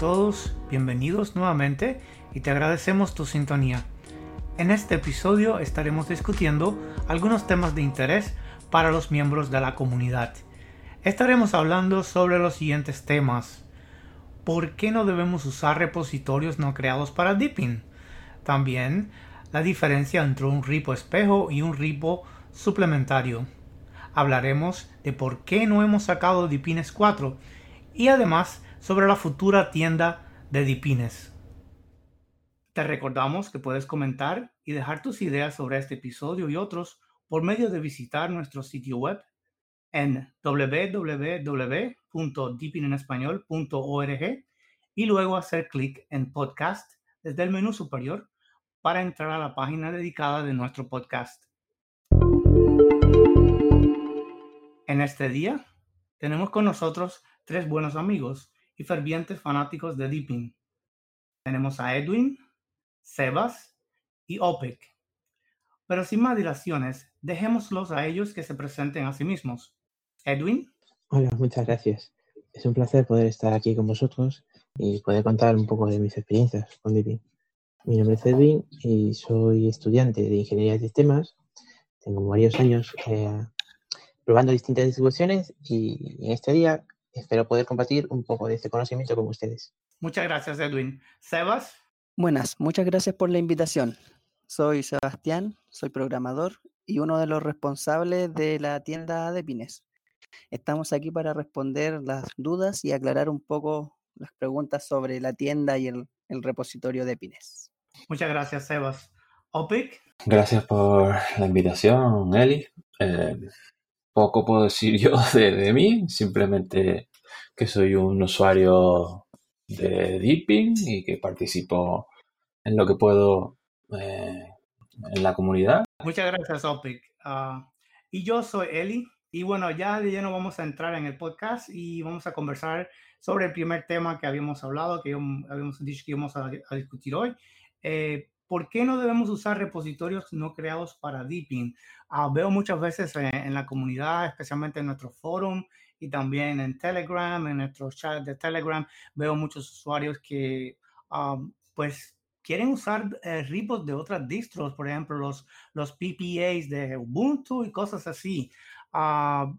todos, bienvenidos nuevamente y te agradecemos tu sintonía. En este episodio estaremos discutiendo algunos temas de interés para los miembros de la comunidad. Estaremos hablando sobre los siguientes temas. ¿Por qué no debemos usar repositorios no creados para Deepin? También la diferencia entre un repo espejo y un repo suplementario. Hablaremos de por qué no hemos sacado Deepines 4 y además sobre la futura tienda de Deepines. Te recordamos que puedes comentar y dejar tus ideas sobre este episodio y otros por medio de visitar nuestro sitio web en www.deepinenespañol.org y luego hacer clic en podcast desde el menú superior para entrar a la página dedicada de nuestro podcast. En este día tenemos con nosotros tres buenos amigos y fervientes fanáticos de Deepin. Tenemos a Edwin, Sebas y OPEC. Pero sin más dilaciones, dejémoslos a ellos que se presenten a sí mismos. Edwin. Hola, muchas gracias. Es un placer poder estar aquí con vosotros y poder contar un poco de mis experiencias con Deepin. Mi nombre es Edwin y soy estudiante de Ingeniería de Sistemas. Tengo varios años eh, probando distintas distribuciones y en este día espero poder compartir un poco de este conocimiento con ustedes. Muchas gracias, Edwin. Sebas. Buenas, muchas gracias por la invitación. Soy Sebastián, soy programador y uno de los responsables de la tienda de Pines. Estamos aquí para responder las dudas y aclarar un poco las preguntas sobre la tienda y el, repositorio de Pines. Muchas gracias, Sebas. Opic. Gracias por la invitación, Eli. Eh, poco puedo decir yo de, mí, simplemente que soy un usuario de Deepin y que participo en lo que puedo eh, en la comunidad. Muchas gracias, Opic. Ah, y yo soy Eli. Y bueno, ya de lleno vamos a entrar en el podcast y vamos a conversar sobre el primer tema que habíamos hablado, que habíamos dicho que íbamos a, discutir hoy. Eh, ¿Por qué no debemos usar repositorios no creados para Deepin? Ah, veo muchas veces en, la comunidad, especialmente en nuestro forum y también en Telegram, en nuestro chat de Telegram, veo muchos usuarios que ah, pues quieren usar eh, repos de otras distros, por ejemplo, los, los PPAs de Ubuntu y cosas así. Ah,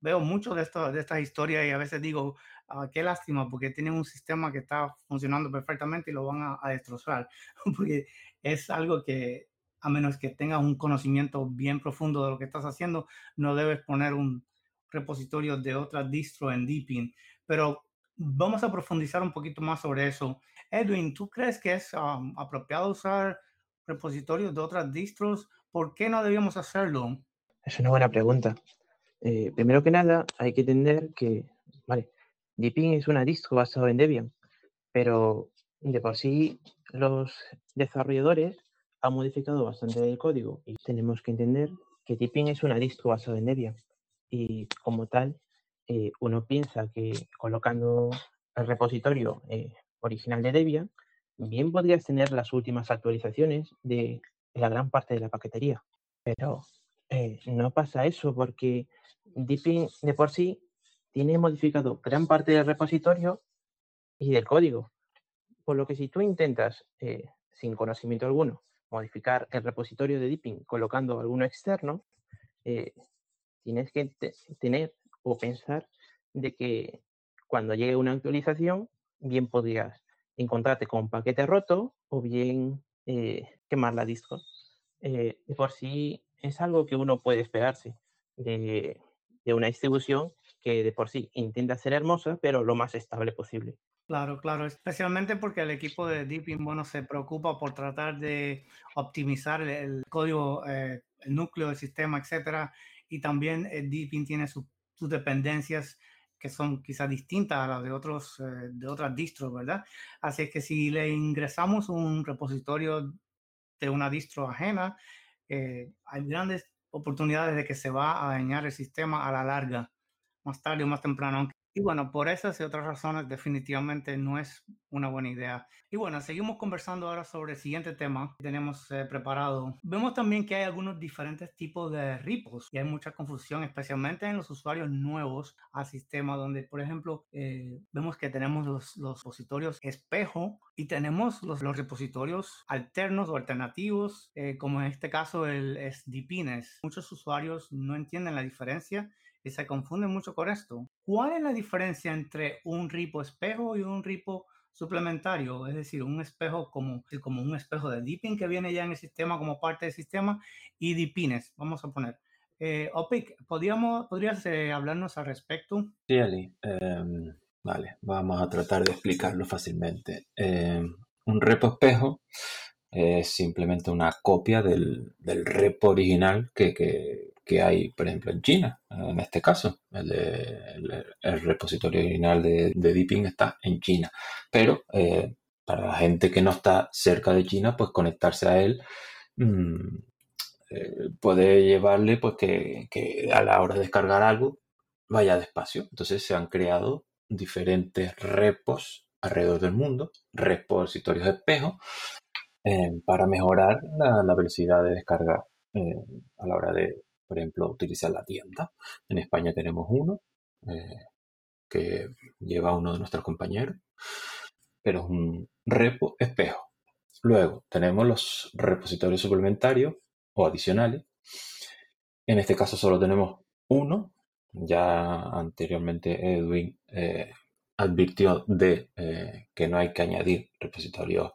veo mucho de, esto, de estas historias y a veces digo, qué lástima, porque tienen un sistema que está funcionando perfectamente y lo van a, a destrozar, porque es algo que a menos que tengas un conocimiento bien profundo de lo que estás haciendo, no debes poner un repositorio de otra distro en Deepin. Pero vamos a profundizar un poquito más sobre eso. Edwin, ¿tú crees que es um, apropiado usar repositorios de otras distros? ¿Por qué no debíamos hacerlo? Es una buena pregunta. Eh, primero que nada, hay que entender que, vale, Deepin es una distro basada en Debian, pero de por sí los desarrolladores ha modificado bastante el código y tenemos que entender que Deepin es una distro basada en Debian. Y como tal eh, uno piensa que colocando el repositorio eh, original de Debian bien podrías tener las últimas actualizaciones de la gran parte de la paquetería. Pero eh, no pasa eso porque Deepin de por sí tiene modificado gran parte del repositorio y del código por lo que si tú intentas sin conocimiento alguno modificar el repositorio de Deepin colocando alguno externo, eh, tienes que tener o pensar de que cuando llegue una actualización, bien podrías encontrarte con un paquete roto o bien eh, quemar la disco. Eh, por sí es algo que uno puede esperarse de, de una distribución que de por sí intenta ser hermosa, pero lo más estable posible. Claro, claro, especialmente porque el equipo de Deepin, bueno, se preocupa por tratar de optimizar el, código, eh, el núcleo del sistema, etcétera, y también eh, Deepin tiene sus dependencias que son quizás distintas a las de otros eh, de otras distros, ¿verdad? Así es que si le ingresamos un repositorio de una distro ajena, hay grandes oportunidades de que se va a dañar el sistema a la larga, más tarde o más temprano, Y bueno, por esas y otras razones definitivamente no es una buena idea. Y bueno, seguimos conversando ahora sobre el siguiente tema que tenemos eh, preparado. Vemos también que hay algunos diferentes tipos de repos y hay mucha confusión, especialmente en los usuarios nuevos al sistema, donde por ejemplo eh, vemos que tenemos los, los repositorios espejo y tenemos los, los repositorios alternos o alternativos, eh, como en este caso el SDPNES. Muchos usuarios no entienden la diferencia y se confunden mucho con esto. ¿Cuál es la diferencia entre un ripo espejo y un ripo suplementario? Es decir, un espejo como, como un espejo de dipping que viene ya en el sistema como parte del sistema y dipines, vamos a poner. Eh, Opic, ¿podríamos, ¿podrías eh, hablarnos al respecto? Sí, Ali. Em, vale, vamos a tratar de explicarlo fácilmente. Em, un repo espejo es simplemente una copia del, del repo original que, que, que hay, por ejemplo, en China, en este caso. El, repositorio original de, de, Deepin está en China. Pero eh, para la gente que no está cerca de China, pues conectarse a él mm, eh, puede llevarle pues que, que, a la hora de descargar algo vaya despacio. Entonces se han creado diferentes repos alrededor del mundo, repositorios de espejo, eh, para mejorar la, velocidad de descarga a la hora de, por ejemplo, utilizar la tienda. En España tenemos uno eh, que lleva uno de nuestros compañeros, pero es un repo espejo. Luego tenemos los repositorios suplementarios o adicionales. En este caso solo tenemos uno. Ya anteriormente Edwin eh, advirtió de eh, que no hay que añadir repositorios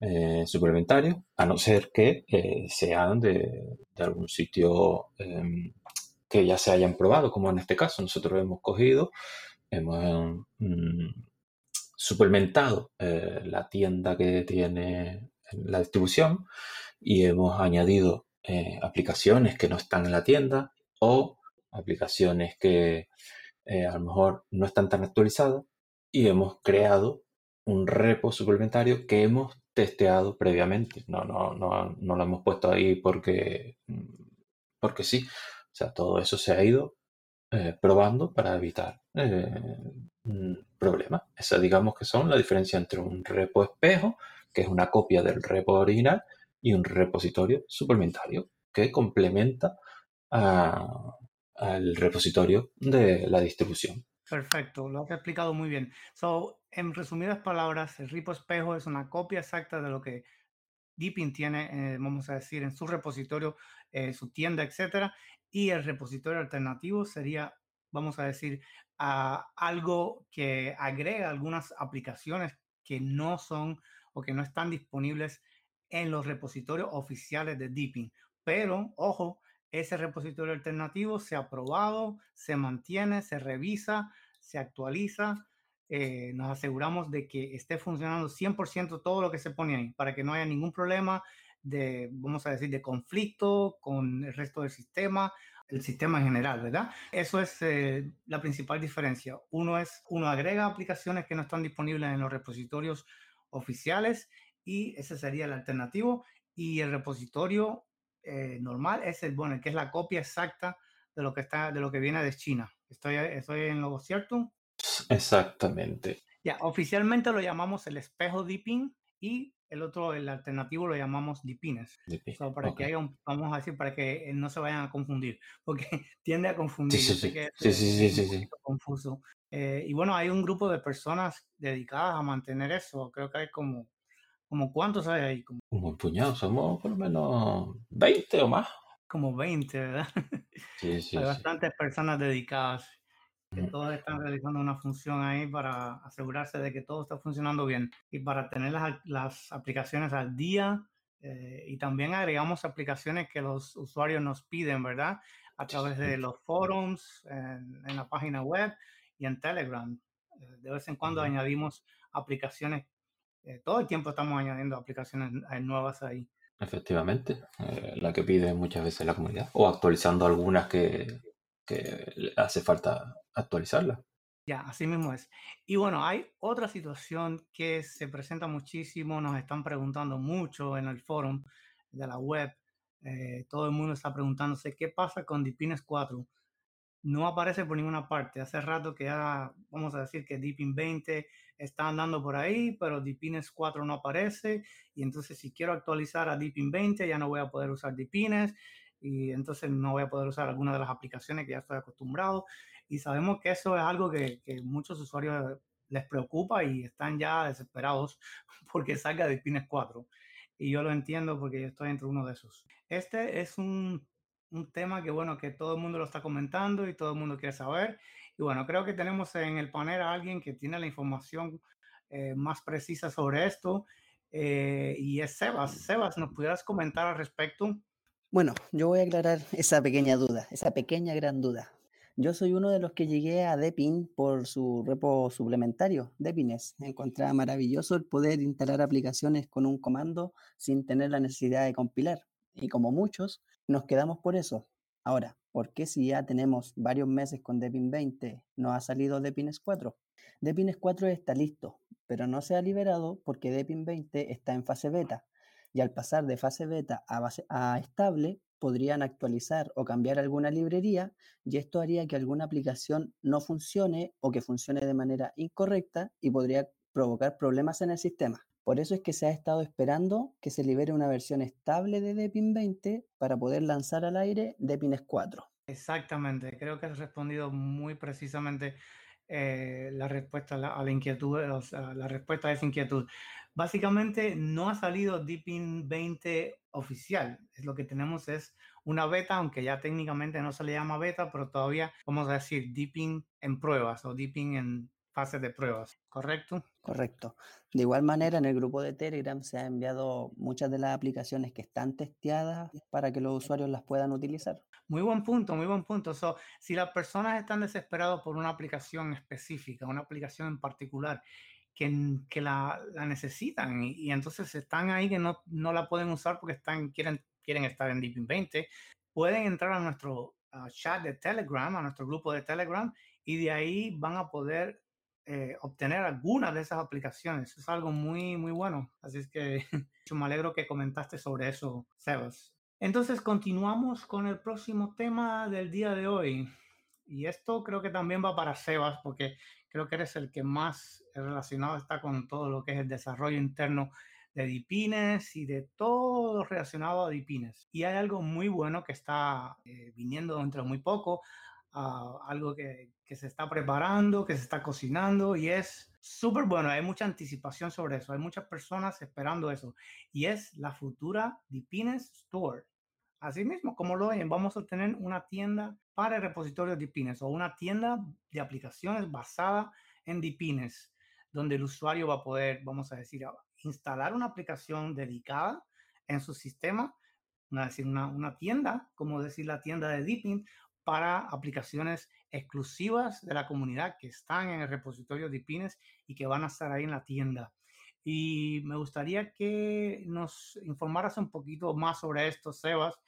eh, suplementarios, a no ser que eh, sean de, algún sitio em, que ya se hayan probado, como en este caso nosotros hemos cogido, hemos mm, suplementado eh, la tienda que tiene la distribución y hemos añadido aplicaciones que no están en la tienda o aplicaciones que a lo mejor no están tan actualizadas y hemos creado un repo suplementario que hemos testeado previamente. No, no, no, no lo hemos puesto ahí porque, porque sí. O sea, todo eso se ha ido eh, probando para evitar eh, problemas. Esa digamos que son la diferencia entre un repo espejo, que es una copia del repo original, y un repositorio suplementario que complementa al repositorio de la distribución. Perfecto, lo has explicado muy bien. So, en resumidas palabras, el ripo espejo es una copia exacta de lo que Deepin tiene, eh, vamos a decir, en su repositorio, eh, su tienda, etcétera. Y el repositorio alternativo sería, vamos a decir, algo que agrega algunas aplicaciones que no son o que no están disponibles en los repositorios oficiales de Deepin. Pero, ojo, ese repositorio alternativo se ha probado, se mantiene, se revisa, se actualiza. Eh, nos aseguramos de que esté funcionando 100% todo lo que se pone ahí para que no haya ningún problema de, vamos a decir, de conflicto con el resto del sistema, el sistema en general, ¿verdad? Eso es eh, la principal diferencia. Uno es, uno agrega aplicaciones que no están disponibles en los repositorios oficiales y ese sería el alternativo. Y el repositorio eh, normal es el bueno, que es la copia exacta de lo que está, de lo que viene de China. Estoy, estoy en lo cierto. Exactamente. Ya, oficialmente lo llamamos el espejo dipping y el otro, el alternativo, lo llamamos dipines. para que haya un, vamos a decir, para que no se vayan a confundir, porque tiende a confundir. Sí, sí, sí. sí, sí, sí, confuso. Eh, y bueno, hay un grupo de personas dedicadas a mantener eso. Creo que hay como ¿Como cuántos hay ahí? Como... Un buen puñado, somos por lo menos 20 o más. Como 20, ¿verdad? Sí, sí. hay bastantes personas dedicadas que todos están realizando una función ahí para asegurarse de que todo está funcionando bien y para tener las, las aplicaciones al día. Eh, y también agregamos aplicaciones que los usuarios nos piden, ¿verdad? A través de los forums, en, en la página web y en Telegram. Eh, de vez en cuando añadimos aplicaciones eh, todo el tiempo estamos añadiendo aplicaciones eh, nuevas ahí. Efectivamente, eh, la que pide muchas veces la comunidad, o actualizando algunas que, que hace falta actualizarlas. Ya, así mismo es. Y bueno, hay otra situación que se presenta muchísimo, nos están preguntando mucho en el foro de la web. todo el mundo está preguntándose qué pasa con Dipines 4. No aparece por ninguna parte. Hace rato que ya, vamos a decir que Deepin 20 está andando por ahí, pero Deepines 4 no aparece. Y entonces si quiero actualizar a Deepin 20, ya no voy a poder usar Deepines y entonces no voy a poder usar alguna de las aplicaciones que ya estoy acostumbrado. Y sabemos que eso es algo que, que muchos usuarios les preocupa y están ya desesperados porque salga Deepines 4. Y yo lo entiendo porque yo estoy entre uno de esos. Este es un un tema que, bueno, que todo el mundo lo está comentando y todo el mundo quiere saber. Y bueno, creo que tenemos en el panel a alguien que tiene la información eh, más precisa sobre esto eh, y es Sebas. Sebas, ¿nos pudieras comentar al respecto? Bueno, yo voy a aclarar esa pequeña duda, esa pequeña gran duda. Yo soy uno de los que llegué a Depin por su repo suplementario, Depines. Encontraba maravilloso el poder instalar aplicaciones con un comando sin tener la necesidad de compilar. Y como muchos, nos quedamos por eso. Ahora, ¿por qué si ya tenemos varios meses con Depin 20 no ha salido Depines 4? Depines 4 está listo, pero no se ha liberado porque Depin 20 está en fase beta. Y al pasar de fase beta a, a estable, podrían actualizar o cambiar alguna librería y esto haría que alguna aplicación no funcione o que funcione de manera incorrecta y podría provocar problemas en el sistema. Por eso es que se ha estado esperando que se libere una versión estable de Depin 20 para poder lanzar al aire Depines 4. Exactamente, creo que has respondido muy precisamente eh, la respuesta a la, inquietud, o sea, la respuesta a esa inquietud. Básicamente no ha salido Deepin 20 oficial, es lo que tenemos es una beta, aunque ya técnicamente no se le llama beta, pero todavía vamos a decir Deepin en pruebas o Deepin en fase de pruebas, ¿correcto? Correcto. De igual manera, en el grupo de Telegram se han enviado muchas de las aplicaciones que están testeadas para que los usuarios las puedan utilizar. Muy buen punto, muy buen punto. So, si las personas están desesperadas por una aplicación específica, una aplicación en particular, que, que la, la, necesitan y, entonces están ahí que no, no, la pueden usar porque están, quieren, quieren estar en Deepin 20, pueden entrar a nuestro chat de Telegram, a nuestro grupo de Telegram, y de ahí van a poder eh, obtener algunas de esas aplicaciones. Es algo muy, muy bueno. Así es que me alegro que comentaste sobre eso, Sebas. Entonces continuamos con el próximo tema del día de hoy. Y esto creo que también va para Sebas, porque creo que eres el que más relacionado está con todo lo que es el desarrollo interno de Dipines y de todo relacionado a Dipines. Y hay algo muy bueno que está eh, viniendo dentro de muy poco, algo que, que, se está preparando, que se está cocinando y es súper bueno. Hay mucha anticipación sobre eso. Hay muchas personas esperando eso. Y es la futura Dipines Store. Así mismo, como lo ven, vamos a tener una tienda para el repositorio Dipines o una tienda de aplicaciones basada en Dipines, donde el usuario va a poder, vamos a decir, instalar una aplicación dedicada en su sistema, decir, una, una tienda, como decir la tienda de Deepin, para aplicaciones exclusivas de la comunidad que están en el repositorio de Pines y que van a estar ahí en la tienda. Y me gustaría que nos informaras un poquito más sobre esto, Sebas,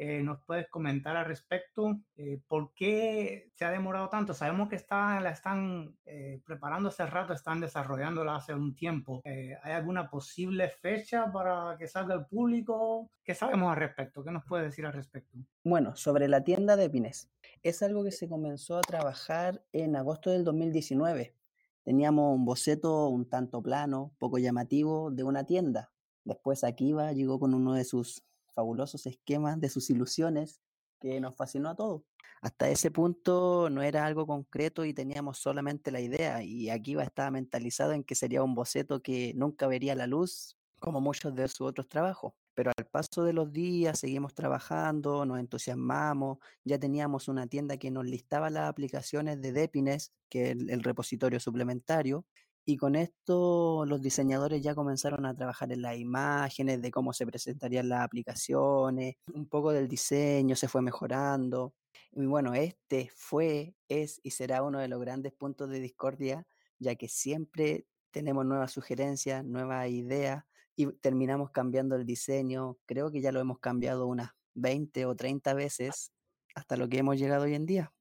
eh, ¿Nos puedes comentar al respecto? Eh, ¿Por qué se ha demorado tanto? Sabemos que está, la están eh, preparando hace rato, están desarrollándola hace un tiempo. ¿Hay alguna posible fecha para que salga al público? ¿Qué sabemos al respecto? ¿Qué nos puede decir al respecto? Bueno, sobre la tienda de Pines. Es algo que se comenzó a trabajar en agosto del 2019. Teníamos un boceto un tanto plano, poco llamativo, de una tienda. Después Akiva llegó con uno de sus fabulosos esquemas de sus ilusiones que nos fascinó a todos. Hasta ese punto no era algo concreto y teníamos solamente la idea y aquí va estar mentalizado en que sería un boceto que nunca vería la luz como muchos de sus otros trabajos. Pero al paso de los días seguimos trabajando, nos entusiasmamos, ya teníamos una tienda que nos listaba las aplicaciones de Depines, que es el repositorio suplementario, y con esto los diseñadores ya comenzaron a trabajar en las imágenes, de cómo se presentarían las aplicaciones, un poco del diseño se fue mejorando. Y bueno, este fue, es y será uno de los grandes puntos de discordia, ya que siempre tenemos nuevas sugerencias, nuevas ideas y terminamos cambiando el diseño. Creo que ya lo hemos cambiado unas 20 o 30 veces hasta lo que hemos llegado hoy en día.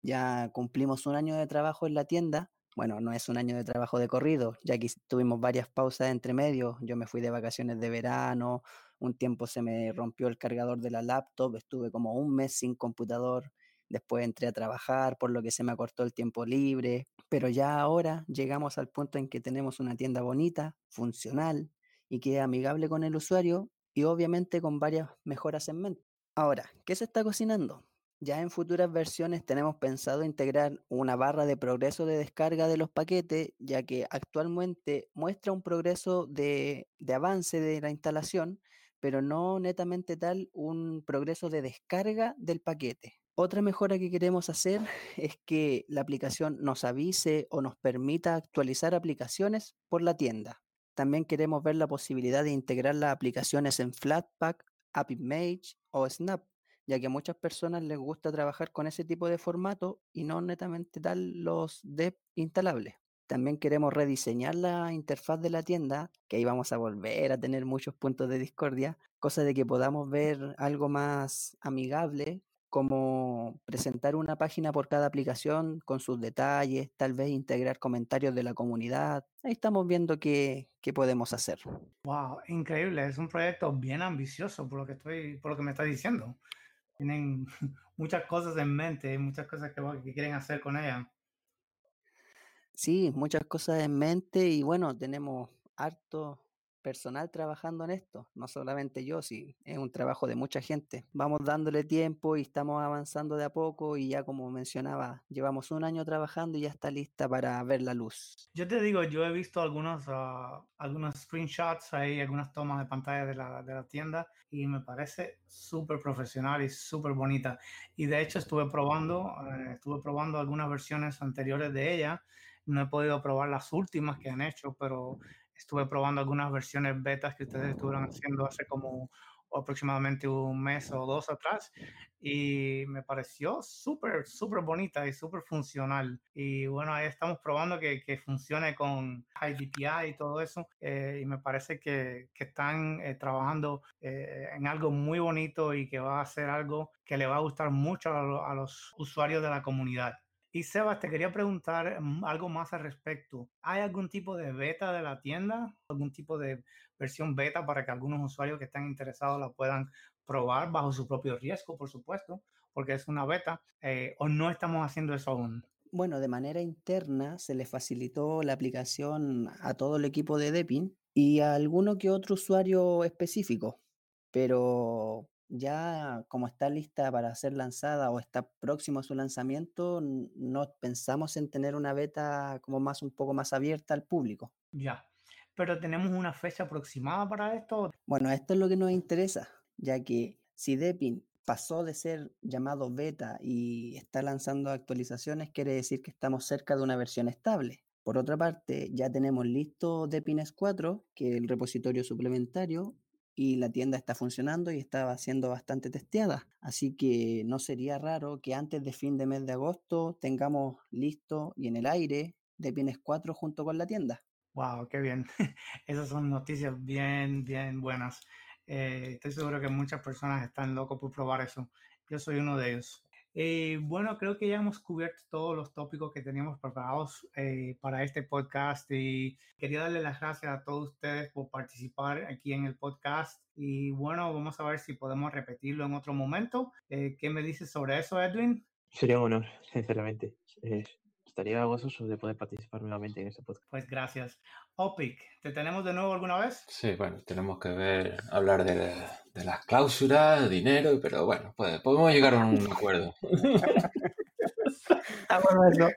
Ya cumplimos un año de trabajo en la tienda bueno, no es un año de trabajo de corrido, ya que tuvimos varias pausas entre medio. Yo me fui de vacaciones de verano, un tiempo se me rompió el cargador de la laptop, estuve como un mes sin computador. después entré a trabajar, por lo que se me acortó el tiempo libre, pero ya ahora llegamos al punto en que tenemos una tienda bonita, funcional y que es amigable con el usuario y obviamente con varias mejoras en mente. Ahora, ¿qué se está cocinando? Ya en futuras versiones tenemos pensado integrar una barra de progreso de descarga de los paquetes, ya que actualmente muestra un progreso de, de avance de la instalación, pero no netamente tal un progreso de descarga del paquete. Otra mejora que queremos hacer es que la aplicación nos avise o nos permita actualizar aplicaciones por la tienda. También queremos ver la posibilidad de integrar las aplicaciones en Flatpak, AppImage o Snap, ya que a muchas personas les gusta trabajar con ese tipo de formato y no netamente tal los dev instalables. También queremos rediseñar la interfaz de la tienda, que ahí vamos a volver a tener muchos puntos de discordia, cosa de que podamos ver algo más amigable, como presentar una página por cada aplicación con sus detalles, tal vez integrar comentarios de la comunidad. Ahí estamos viendo qué, qué podemos hacer. Wow, increíble, es un proyecto bien ambicioso por lo que estoy, por lo que me está diciendo. Tienen muchas cosas en mente, muchas cosas que, que quieren hacer con ella. Sí, muchas cosas en mente y bueno, tenemos harto personal trabajando en esto, no solamente yo, sí, es un trabajo de mucha gente. Vamos dándole tiempo y estamos avanzando de a poco y ya como mencionaba, llevamos un año trabajando y ya está lista para ver la luz. Yo te digo, yo he visto algunos, uh, screenshots ahí, algunas tomas de pantalla de la, de la tienda y me parece súper profesional y súper bonita. Y de hecho estuve probando, uh, estuve probando algunas versiones anteriores de ella. No he podido probar las últimas que han hecho, pero estuve probando algunas versiones betas que ustedes estuvieron haciendo hace como aproximadamente un mes o dos atrás y me pareció súper, súper bonita y súper funcional. Y bueno, ahí estamos probando que, que funcione con High DPI y todo eso. Eh, y me parece que, que están eh, trabajando eh, en algo muy bonito y que va a ser algo que le va a gustar mucho a, a los usuarios de la comunidad. Y Sebas, te quería preguntar mm, algo más al respecto. ¿Hay algún tipo de beta de la tienda? ¿Algún tipo de versión beta para que algunos usuarios que están interesados la puedan probar bajo su propio riesgo, por supuesto, porque es una beta? Eh, ¿O no estamos haciendo eso aún? Bueno, de manera interna se le facilitó la aplicación a todo el equipo de Depin y a alguno que otro usuario específico, pero ya como está lista para ser lanzada o está próximo a su lanzamiento, no pensamos en tener una beta como más un poco más abierta al público. Ya, pero tenemos una fecha aproximada para esto. Bueno, esto es lo que nos interesa, ya que si Depin pasó de ser llamado beta y está lanzando actualizaciones, quiere decir que estamos cerca de una versión estable. Por otra parte, ya tenemos listo Depines 4, que es el repositorio suplementario, y la tienda está funcionando y estaba siendo bastante testeada. Así que no sería raro que antes de fin de mes de agosto tengamos listo y en el aire de Pines 4 junto con la tienda. Wow, qué bien. Esas son noticias bien, bien buenas. Eh, estoy seguro que muchas personas están locos por probar eso. Yo soy uno de ellos. Eh, bueno, creo que ya hemos cubierto todos los tópicos que teníamos preparados eh, para este podcast y quería darle las gracias a todos ustedes por participar aquí en el podcast y bueno, vamos a ver si podemos repetirlo en otro momento. Eh, ¿Qué me dices sobre eso, Edwin? Sería un honor, sinceramente estaría gozoso de poder participar nuevamente en este podcast. Pues gracias. Opic, ¿te tenemos de nuevo alguna vez? Sí, bueno, tenemos que ver, hablar de, de las cláusulas, dinero, pero bueno, pues, podemos llegar a un acuerdo. ah, bueno, eso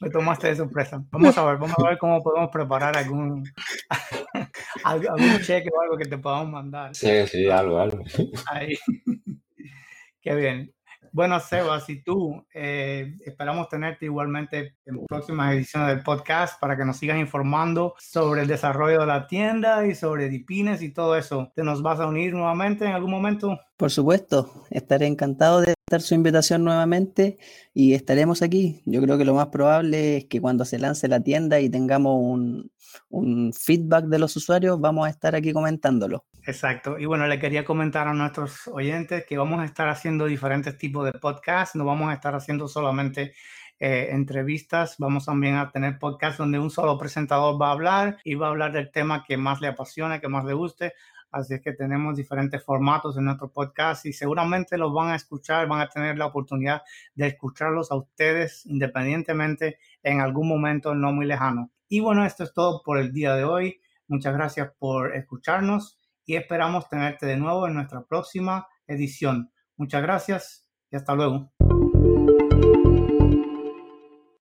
me tomaste de sorpresa. Vamos a ver, vamos a ver cómo podemos preparar algún, algún cheque o algo que te podamos mandar. Sí, sí, algo, algo. Ahí. Qué bien. Bueno, Sebas, y tú, eh, esperamos tenerte igualmente en próximas ediciones del podcast para que nos sigas informando sobre el desarrollo de la tienda y sobre Dipines y todo eso. ¿Te nos vas a unir nuevamente en algún momento? Por supuesto, estaré encantado de estar su invitación nuevamente y estaremos aquí. Yo creo que lo más probable es que cuando se lance la tienda y tengamos un, un feedback de los usuarios, vamos a estar aquí comentándolo. Exacto. Y bueno, le quería comentar a nuestros oyentes que vamos a estar haciendo diferentes tipos de podcasts. No vamos a estar haciendo solamente eh, entrevistas. Vamos también a tener podcasts donde un solo presentador va a hablar y va a hablar del tema que más le apasiona, que más le guste. Así que tenemos diferentes formatos en nuestro podcast y seguramente los van a escuchar, van a tener la oportunidad de escucharlos a ustedes independientemente en algún momento no muy lejano. Y bueno, esto es todo por el día de hoy. Muchas gracias por escucharnos y esperamos tenerte de nuevo en nuestra próxima edición. Muchas gracias y hasta luego.